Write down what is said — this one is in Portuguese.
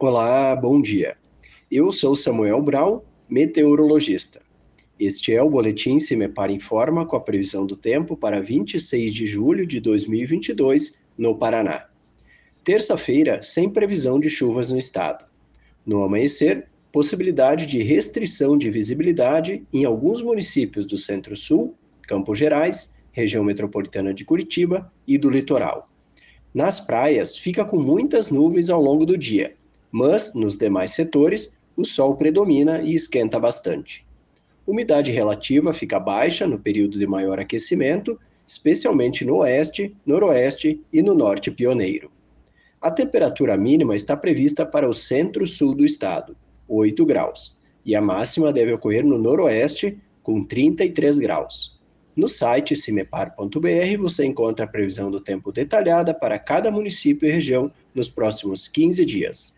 Olá, bom dia. Eu sou Samuel Brown, meteorologista. Este é o Boletim Cimepar Informa com a previsão do tempo para 26 de julho de 2022, no Paraná. Terça-feira, sem previsão de chuvas no estado. No amanhecer, possibilidade de restrição de visibilidade em alguns municípios do Centro-Sul, Campos Gerais, região metropolitana de Curitiba e do litoral. Nas praias, fica com muitas nuvens ao longo do dia, mas nos demais setores, o sol predomina e esquenta bastante. Umidade relativa fica baixa no período de maior aquecimento, especialmente no oeste, noroeste e no norte pioneiro. A temperatura mínima está prevista para o centro-sul do estado, 8 graus, e a máxima deve ocorrer no noroeste, com 33 graus. No site cimepar.br você encontra a previsão do tempo detalhada para cada município e região nos próximos 15 dias.